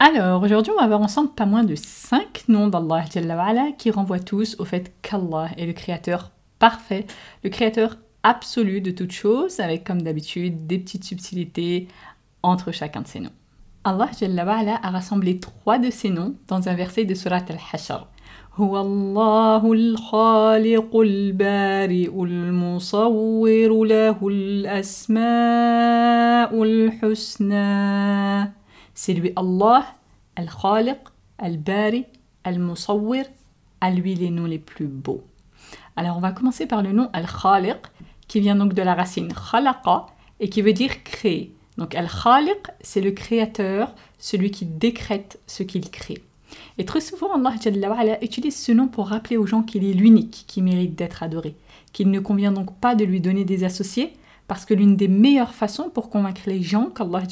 Alors aujourd'hui on va voir ensemble pas moins de 5 noms d'Allah qui renvoient tous au fait qu'Allah est le créateur parfait, le créateur absolu de toutes choses, avec comme d'habitude des petites subtilités entre chacun de ces noms. Allah a rassemblé trois de ces noms dans un verset de Surat al-Hashr. هو الله الخالق البارئ المصور له الأسماء الحسنى C'est lui Allah, Al-Khaliq, Al-Bari, Al-Musawwir, à lui les noms les plus beaux. Alors on va commencer par le nom Al-Khaliq, qui vient donc de la racine khalaqa et qui veut dire créer. Donc Al-Khaliq, c'est le créateur, celui qui décrète ce qu'il crée. Et très souvent, Allah utilise ce nom pour rappeler aux gens qu'il est l'unique qui mérite d'être adoré, qu'il ne convient donc pas de lui donner des associés, parce que l'une des meilleures façons pour convaincre les gens qu'Allah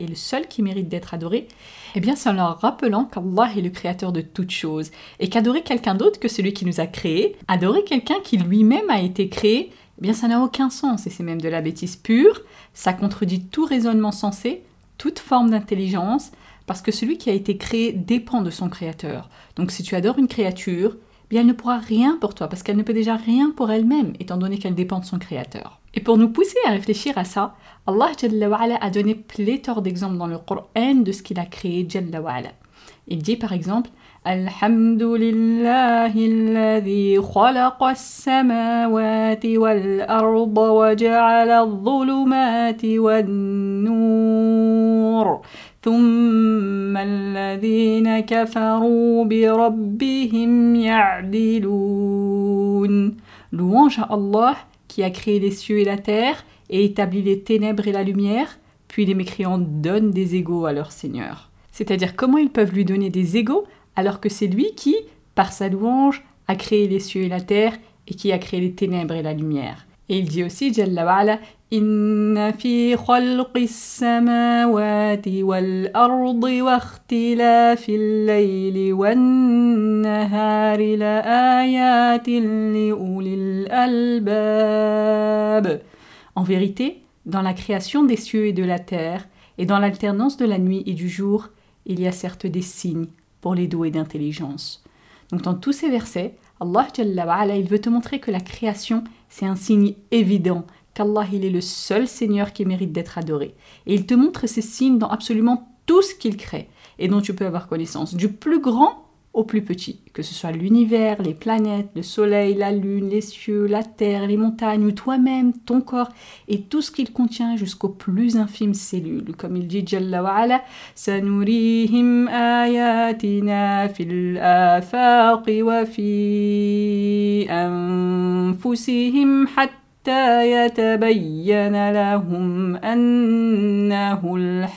est le seul qui mérite d'être adoré, eh bien c'est en leur rappelant qu'Allah est le créateur de toutes choses, et qu'adorer quelqu'un d'autre que celui qui nous a créés, adorer quelqu'un qui lui-même a été créé, eh bien ça n'a aucun sens, et c'est même de la bêtise pure, ça contredit tout raisonnement sensé, toute forme d'intelligence, parce que celui qui a été créé dépend de son créateur. Donc si tu adores une créature, bien elle ne pourra rien pour toi, parce qu'elle ne peut déjà rien pour elle-même, étant donné qu'elle dépend de son créateur. Et pour nous pousser à réfléchir à ça, Allah a donné pléthore d'exemples dans le Coran de ce qu'il a créé. Il dit par exemple الحمد لله الذي خلق السماوات والأرض وجعل الظلمات والنور ثم الذين كفروا بربهم يعدلون Louange à Allah qui a créé les cieux et la terre et établi les ténèbres et la lumière, puis les mécréants donnent des égaux à leur Seigneur. C'est-à-dire comment ils peuvent lui donner des égaux alors que c'est lui qui, par sa louange, a créé les cieux et la terre et qui a créé les ténèbres et la lumière. Et il dit aussi, Jalla wa'ala, إن في خلق السماوات والأرض واختلاف الليل والنهار لآيات لأولي الألباب. En vérité, dans la création des cieux et de la terre, et dans l'alternance de la nuit et du jour, il y a certes des signes pour les doués d'intelligence. Donc dans tous ces versets, Allah il veut te montrer que la création, c'est un signe évident qu'Allah il est le seul Seigneur qui mérite d'être adoré. Et il te montre ces signes dans absolument tout ce qu'il crée et dont tu peux avoir connaissance, du plus grand au plus petit, que ce soit l'univers, les planètes, le soleil, la lune, les cieux, la terre, les montagnes, ou toi-même, ton corps, et tout ce qu'il contient jusqu'aux plus infimes cellules. Comme il dit Jalla wa Sanurihim ayatina fil afaqi wa fi anfusihim hatta yatabayyana lahum annahu al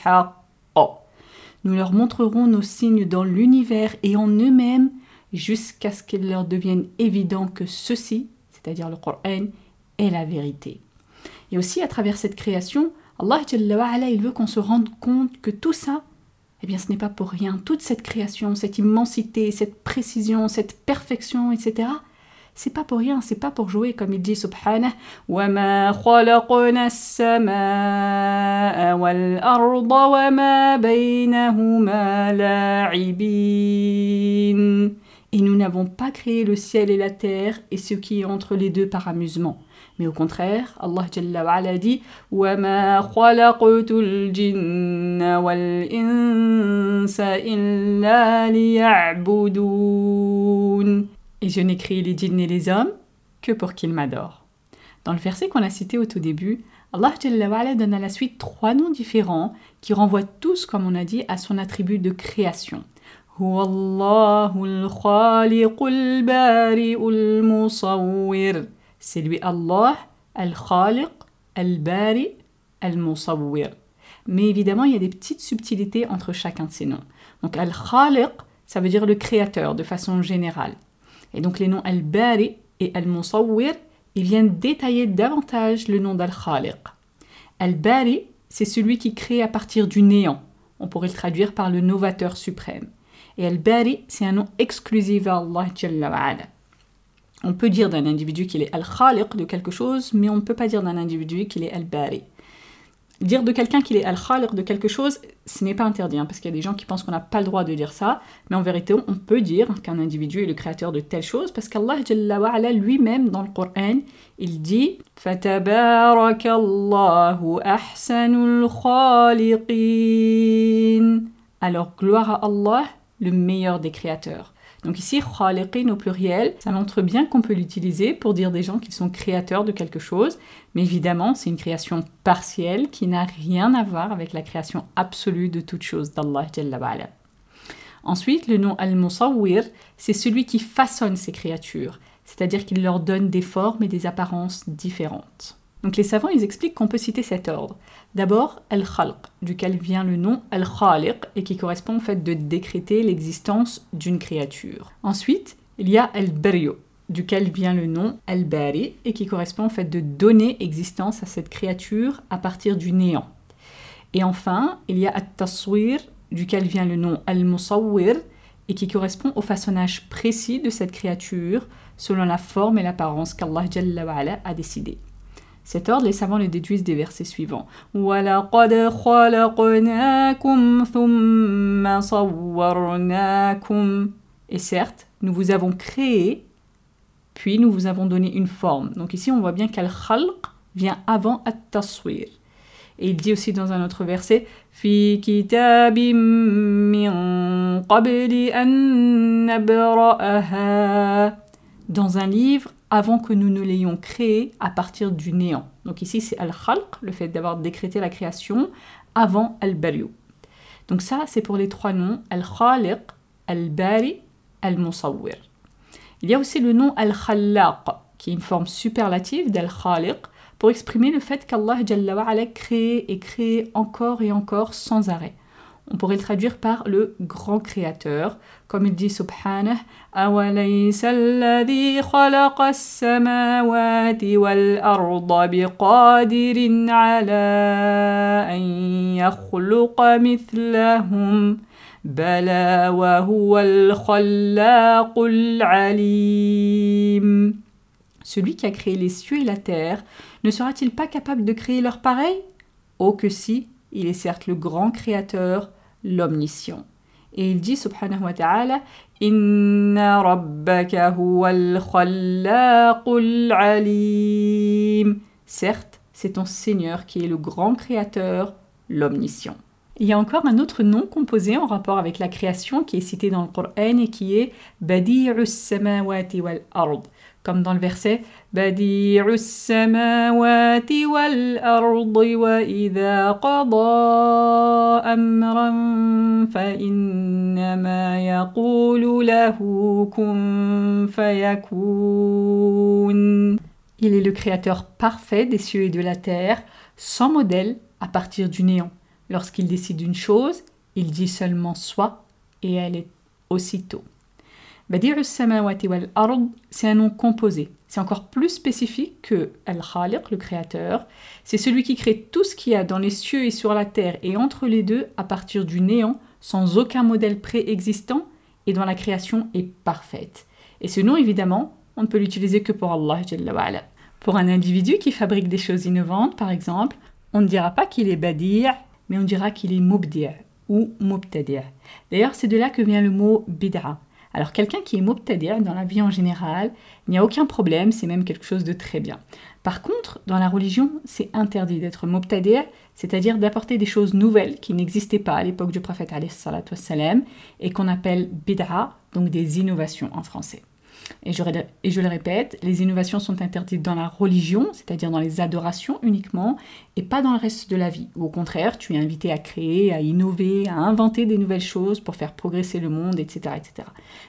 nous leur montrerons nos signes dans l'univers et en eux-mêmes jusqu'à ce qu'il leur devienne évident que ceci, c'est-à-dire le Coran, est la vérité. Et aussi à travers cette création, Allah il veut qu'on se rende compte que tout ça, eh bien ce n'est pas pour rien. Toute cette création, cette immensité, cette précision, cette perfection, etc., c'est pas pour rien, c'est pas pour jouer, comme il dit subhanah, وَمَا خَلَقْنَا السَّمَاءَ وَالْأَرْضَ وَمَا بَيْنَهُمَا لَاعِبِينَ Et nous n'avons pas créé le ciel et la terre et ce qui est entre les deux par amusement. Mais au contraire, Allah Jalla wa ala dit وَمَا خَلَقْتُ الْجِنَّ وَالْإِنسَ إِلَّا لِيَعْبُدُونَ et je n'ai créé les djinns et les hommes que pour qu'ils m'adorent. Dans le verset qu'on a cité au tout début, Allah donne à la suite trois noms différents qui renvoient tous, comme on a dit, à son attribut de création. C'est lui Allah, Al-Khaliq, Al-Bari, Al-Musawwir. Mais évidemment, il y a des petites subtilités entre chacun de ces noms. Donc Al-Khaliq, ça veut dire le créateur de façon générale. Et donc les noms Al-Bari et Al-Musawwir, ils viennent détailler davantage le nom d'Al-Khaliq. Al-Bari, c'est celui qui crée à partir du néant. On pourrait le traduire par le novateur suprême. Et Al-Bari, c'est un nom exclusif à Allah. On peut dire d'un individu qu'il est al-khaliq de quelque chose, mais on ne peut pas dire d'un individu qu'il est al-bari. Dire de quelqu'un qu'il est al-khaliq de quelque chose, ce n'est pas interdit, hein, parce qu'il y a des gens qui pensent qu'on n'a pas le droit de dire ça, mais en vérité, on peut dire qu'un individu est le créateur de telle chose, parce qu'Allah lui-même, dans le Coran, il dit « ahsanul khaliqin » Alors, gloire à Allah, le meilleur des créateurs. Donc ici, khaliqin au pluriel, ça montre bien qu'on peut l'utiliser pour dire des gens qui sont créateurs de quelque chose, mais évidemment, c'est une création partielle qui n'a rien à voir avec la création absolue de toute chose d'Allah Ensuite, le nom al-musawwir, c'est celui qui façonne ces créatures, c'est-à-dire qu'il leur donne des formes et des apparences différentes. Donc les savants, ils expliquent qu'on peut citer cet ordre. D'abord, al-khalq, duquel vient le nom al-khaliq et qui correspond au fait de décréter l'existence d'une créature. Ensuite, il y a al-baryo, duquel vient le nom al-bari et qui correspond au fait de donner existence à cette créature à partir du néant. Et enfin, il y a al-taswir, duquel vient le nom al-musawwir et qui correspond au façonnage précis de cette créature selon la forme et l'apparence qu'Allah a décidé. Cet ordre, les savants le déduisent des versets suivants. Et certes, nous vous avons créé, puis nous vous avons donné une forme. Donc ici, on voit bien qu'al-khalq vient avant at-taswir. Et il dit aussi dans un autre verset Dans un livre avant que nous ne l'ayons créé à partir du néant. Donc ici, c'est al-khalq, le fait d'avoir décrété la création avant al-bari. Donc ça, c'est pour les trois noms, al-khaliq, al-bari, al-musawwir. Il y a aussi le nom al-khallaq, qui est une forme superlative d'al-khaliq, pour exprimer le fait qu'Allah a créé et créé encore et encore sans arrêt. On pourrait le traduire par le grand créateur. Comme il dit Subhanah, Celui qui a créé les cieux et la terre, ne sera-t-il pas capable de créer leur pareil? Oh que si, il est certes le grand créateur, l'omniscient. Et il dit, subhanahu wa ta'ala, Inna rabbaka huwal alim. Certes, c'est ton Seigneur qui est le grand créateur, l'omniscient. Il y a encore un autre nom composé en rapport avec la création qui est cité dans le Coran et qui est Badi'us samawati wal ard comme dans le verset. Il est le créateur parfait des cieux et de la terre, sans modèle, à partir du néant. Lorsqu'il décide une chose, il dit seulement soit et elle est aussitôt. Ard, c'est un nom composé. C'est encore plus spécifique que Al-Khaliq, le créateur. C'est celui qui crée tout ce qu'il y a dans les cieux et sur la terre et entre les deux à partir du néant, sans aucun modèle préexistant et dont la création est parfaite. Et ce nom, évidemment, on ne peut l'utiliser que pour Allah. Pour un individu qui fabrique des choses innovantes, par exemple, on ne dira pas qu'il est badi', mais on dira qu'il est mubdi' ou mubtadi'. D'ailleurs, c'est de là que vient le mot bid'a. Alors quelqu'un qui est mubtadi' dans la vie en général, il n'y a aucun problème, c'est même quelque chose de très bien. Par contre, dans la religion, c'est interdit d'être mubtadi', c'est-à-dire d'apporter des choses nouvelles qui n'existaient pas à l'époque du prophète et qu'on appelle bid'a, donc des innovations en français. Et je, le répète, les innovations sont interdites dans la religion, c'est-à-dire dans les adorations uniquement, et pas dans le reste de la vie. Ou au contraire, tu es invité à créer, à innover, à inventer des nouvelles choses pour faire progresser le monde, etc. etc.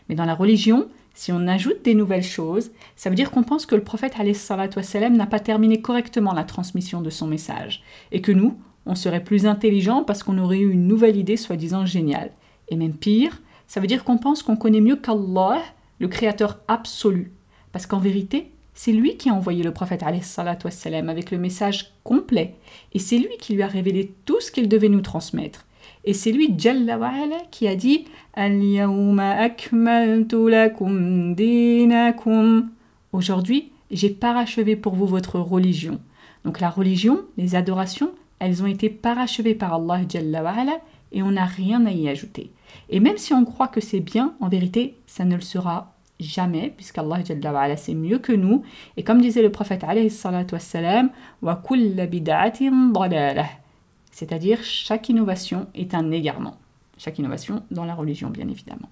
Mais dans la religion, si on ajoute des nouvelles choses, ça veut dire qu'on pense que le prophète n'a pas terminé correctement la transmission de son message, et que nous, on serait plus intelligent parce qu'on aurait eu une nouvelle idée soi-disant géniale. Et même pire, ça veut dire qu'on pense qu'on connaît mieux qu'Allah le Créateur absolu. Parce qu'en vérité, c'est lui qui a envoyé le prophète wassalam, avec le message complet. Et c'est lui qui lui a révélé tout ce qu'il devait nous transmettre. Et c'est lui, Jalla qui a dit Aujourd'hui, j'ai parachevé pour vous votre religion. Donc la religion, les adorations, elles ont été parachevées par Allah Jalla et on n'a rien à y ajouter. Et même si on croit que c'est bien, en vérité, ça ne le sera jamais, puisqu'Allah c'est mieux que nous. Et comme disait le prophète c'est-à-dire chaque innovation est un égarement. Chaque innovation dans la religion, bien évidemment.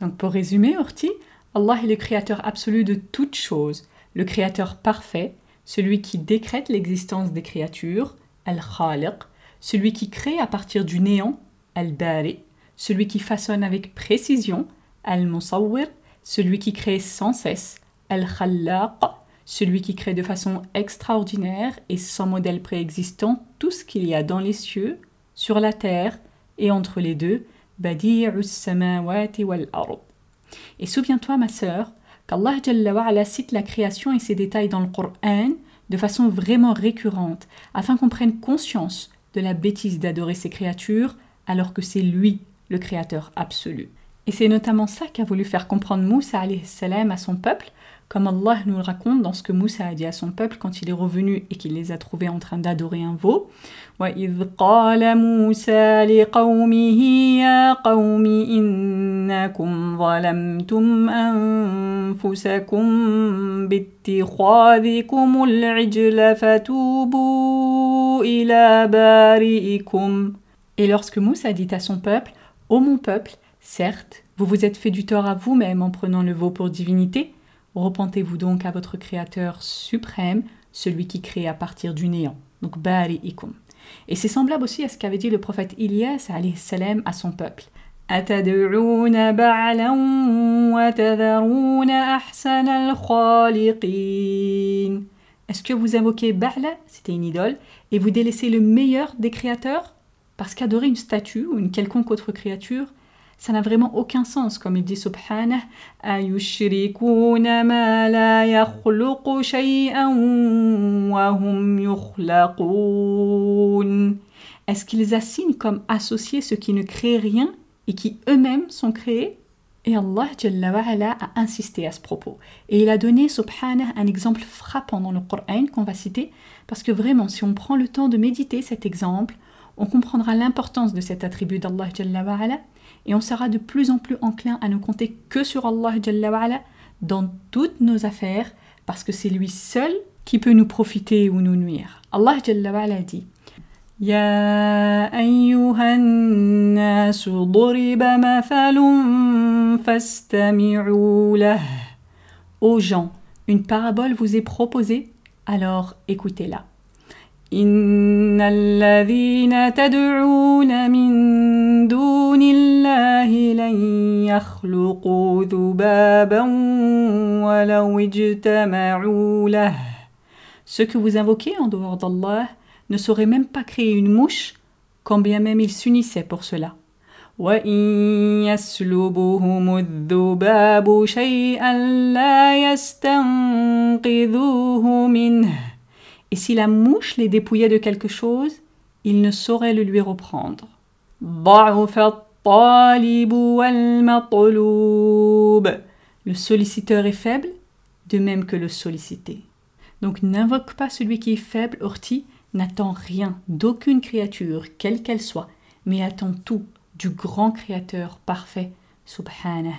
Donc pour résumer, Orti, Allah est le créateur absolu de toutes choses, le créateur parfait, celui qui décrète l'existence des créatures, Al-Khaliq, celui qui crée à partir du néant, Al-Bari, celui qui façonne avec précision, Al-Musawwir, celui qui crée sans cesse, Al-Khallaq, celui qui crée de façon extraordinaire et sans modèle préexistant tout ce qu'il y a dans les cieux, sur la terre et entre les deux, samawati wal Et souviens-toi, ma sœur, qu'Allah cite la création et ses détails dans le Coran de façon vraiment récurrente, afin qu'on prenne conscience de la bêtise d'adorer ces créatures alors que c'est lui le créateur absolu. Et c'est notamment ça qu'a voulu faire comprendre Moussa salam à son peuple, comme Allah nous le raconte dans ce que Moussa a dit à son peuple quand il est revenu et qu'il les a trouvés en train d'adorer un veau. وَإِذْ قَالَ مُوسَى لِقَوْمِهِ يَا قَوْمِ إِنَّكُمْ ظَلَمْتُمْ أَنفُسَكُمْ بِاتِّخَاذِكُمُ الْعِجْلَ فَتُوبُوا إِلَى بَارِئِكُمْ Et lorsque Moussa dit à son peuple, Ô mon peuple, certes, vous vous êtes fait du tort à vous-même en prenant le veau pour divinité, repentez-vous donc à votre Créateur suprême, celui qui crée à partir du néant. Donc ikum. Et c'est semblable aussi à ce qu'avait dit le prophète Ilyas salam à son peuple. Est-ce que vous invoquez Ba'la, c'était une idole, et vous délaissez le meilleur des créateurs? Parce qu'adorer une statue ou une quelconque autre créature, ça n'a vraiment aucun sens, comme il dit Subhanah, Est-ce qu'ils assignent comme associés ceux qui ne créent rien et qui eux-mêmes sont créés? Et Allah a insisté à ce propos. Et il a donné, subhanah, un exemple frappant dans le Coran qu'on va citer, parce que vraiment, si on prend le temps de méditer cet exemple, on comprendra l'importance de cet attribut d'Allah et on sera de plus en plus enclin à ne compter que sur Allah dans toutes nos affaires parce que c'est lui seul qui peut nous profiter ou nous nuire. Allah dit يا أيها الناس ضرب مثل فاستمعوا له Aux gens, une parabole vous est proposée, alors écoutez-la. إن الذين تدعون من دون الله لن يخلقوا ذبابا ولو اجتمعوا له Ce que vous invoquez en dehors d'Allah ne sauraient même pas créer une mouche, quand bien même ils s'unissaient pour cela. وإن et si la mouche les dépouillait de quelque chose, il ne saurait le lui reprendre. Le solliciteur est faible, de même que le solliciter. Donc n'invoque pas celui qui est faible, orti, n'attend rien d'aucune créature, quelle qu'elle soit, mais attend tout du grand Créateur parfait, subhanah.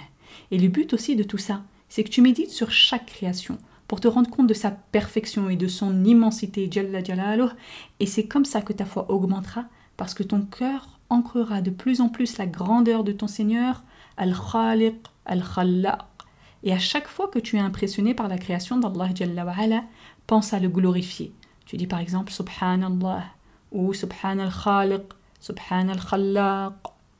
Et le but aussi de tout ça, c'est que tu médites sur chaque création pour te rendre compte de sa perfection et de son immensité, et c'est comme ça que ta foi augmentera, parce que ton cœur ancrera de plus en plus la grandeur de ton Seigneur, Al-Khaliq, Al-Khallaq. Et à chaque fois que tu es impressionné par la création d'Allah pense à le glorifier. Tu dis par exemple Subhanallah ou Subhan al-Khaliq, Subhan al-Khallaq,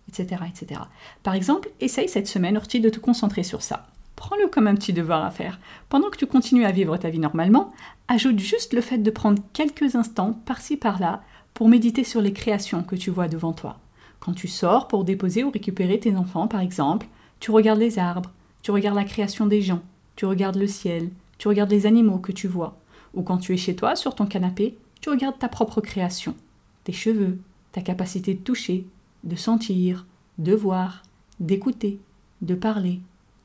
etc., etc. Par exemple, essaye cette semaine, Orti, de te concentrer sur ça. Prends-le comme un petit devoir à faire. Pendant que tu continues à vivre ta vie normalement, ajoute juste le fait de prendre quelques instants par-ci par-là pour méditer sur les créations que tu vois devant toi. Quand tu sors pour déposer ou récupérer tes enfants, par exemple, tu regardes les arbres, tu regardes la création des gens, tu regardes le ciel, tu regardes les animaux que tu vois. Ou quand tu es chez toi, sur ton canapé, tu regardes ta propre création, tes cheveux, ta capacité de toucher, de sentir, de voir, d'écouter, de parler,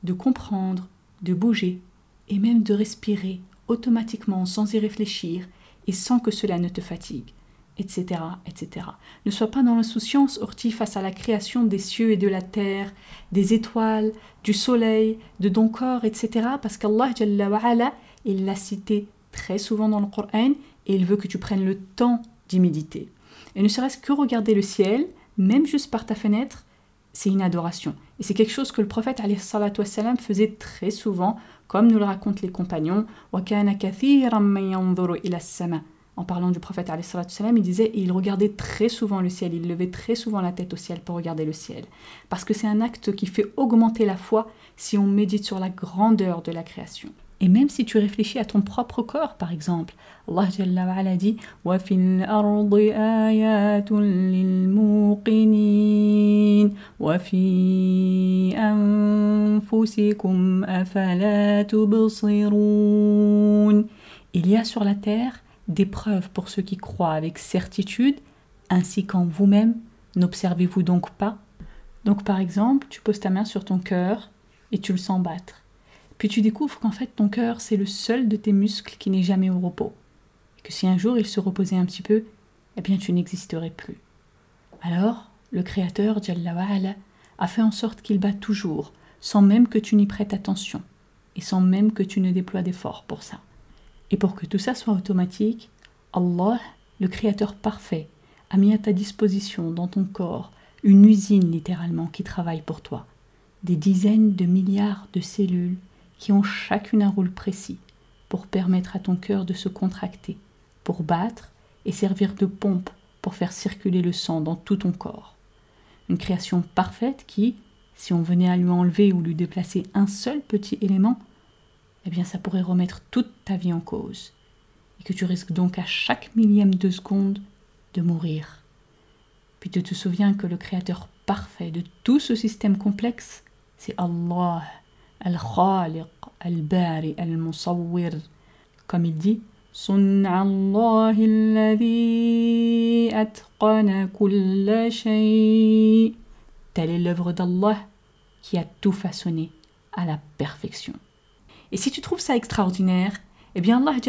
de comprendre, de bouger, et même de respirer automatiquement sans y réfléchir et sans que cela ne te fatigue, etc. etc. Ne sois pas dans l'insouciance, Orti, face à la création des cieux et de la terre, des étoiles, du soleil, de ton corps, etc. Parce qu'Allah, il l'a cité très souvent dans le Coran et il veut que tu prennes le temps d'y méditer. Et ne serait-ce que regarder le ciel, même juste par ta fenêtre, c'est une adoration. Et c'est quelque chose que le prophète wassalam, faisait très souvent, comme nous le racontent les compagnons. En parlant du prophète, wassalam, il disait il regardait très souvent le ciel, il levait très souvent la tête au ciel pour regarder le ciel. Parce que c'est un acte qui fait augmenter la foi si on médite sur la grandeur de la création. Et même si tu réfléchis à ton propre corps, par exemple, Allah Jalla wa dit Il y a sur la terre des preuves pour ceux qui croient avec certitude, ainsi qu'en vous-même. N'observez-vous donc pas? Donc par exemple, tu poses ta main sur ton cœur et tu le sens battre. Puis tu découvres qu'en fait ton cœur, c'est le seul de tes muscles qui n'est jamais au repos. Et que si un jour il se reposait un petit peu, eh bien tu n'existerais plus. Alors, le Créateur, Jalla a fait en sorte qu'il bat toujours, sans même que tu n'y prêtes attention, et sans même que tu ne déploies d'efforts pour ça. Et pour que tout ça soit automatique, Allah, le Créateur parfait, a mis à ta disposition dans ton corps une usine littéralement qui travaille pour toi. Des dizaines de milliards de cellules qui ont chacune un rôle précis pour permettre à ton cœur de se contracter, pour battre et servir de pompe pour faire circuler le sang dans tout ton corps. Une création parfaite qui, si on venait à lui enlever ou lui déplacer un seul petit élément, eh bien ça pourrait remettre toute ta vie en cause, et que tu risques donc à chaque millième de seconde de mourir. Puis tu te souviens que le créateur parfait de tout ce système complexe, c'est Allah, Comme il dit, Telle est l'œuvre d'Allah qui a tout façonné à la perfection. Et si tu trouves ça extraordinaire, eh bien Allah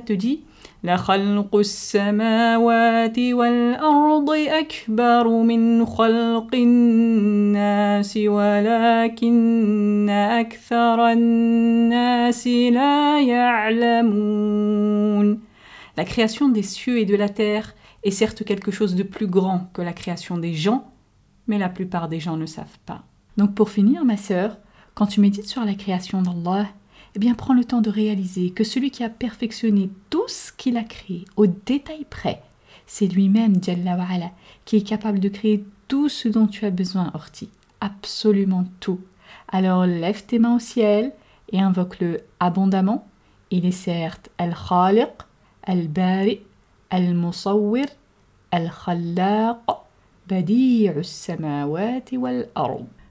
te dit لخلق السماوات والأرض أكبر من خلق الناس ولكن أكثر الناس لا يعلمون La création des cieux et de la terre est certes quelque chose de plus grand que la création des gens, mais la plupart des gens ne savent pas. Donc pour finir, ma sœur, quand tu médites sur la création d'Allah, eh bien prends le temps de réaliser que celui qui a perfectionné tout ce qu'il a créé au détail près, c'est lui-même, Jalla wa'ala, qui est capable de créer tout ce dont tu as besoin, Orti. Absolument tout. Alors lève tes mains au ciel et invoque-le abondamment. Il est certes Al-Khaliq, Al-Bari, Al-Musawwir, Al-Khallaq, Badi'u samawati wal-ard.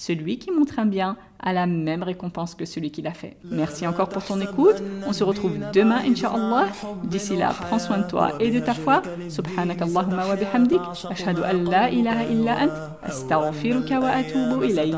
celui qui montre un bien a la même récompense que celui qui l'a fait. Merci encore pour ton écoute. On se retrouve demain, Inch'Allah. D'ici là, prends soin de toi et de ta foi. Subhanak Allahumma wa bihamdik. Ashhadu an la ilaha illa ant. Astaghfiruka wa atubu ilayk.